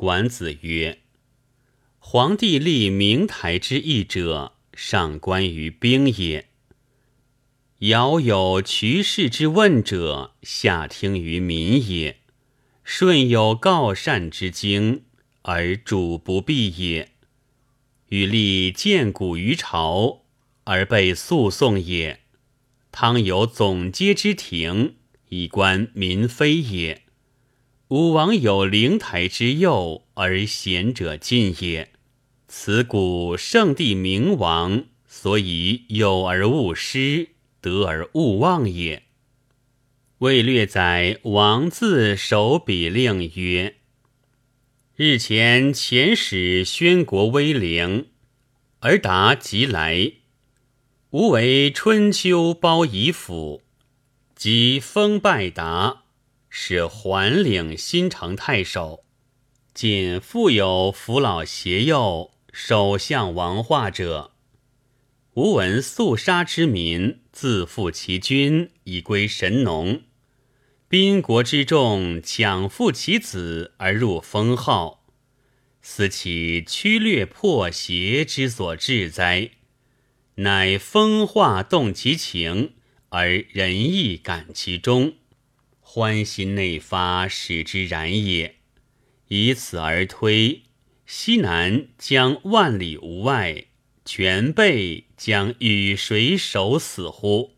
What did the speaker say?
管子曰：“皇帝立明台之义者，上观于兵也；尧有渠氏之问者，下听于民也；舜有告善之经，而主不避也；禹立建古于朝，而被诉讼也；汤有总阶之庭，以观民非也。”武王有灵台之右，而贤者进也。此古圣帝明王，所以有而勿失，得而勿忘也。魏略载王自守笔令曰：“日前遣使宣国威灵，而达即来。吾为春秋包夷府，即封拜达。”使桓领新城太守，仅复有扶老携幼、首相王化者。吾闻肃杀之民，自负其君，以归神农。宾国之众抢复其子而入封号，思其屈略破邪之所致哉？乃风化动其情，而仁义感其中。欢心内发，使之然也。以此而推，西南将万里无外，全备将与谁守死乎？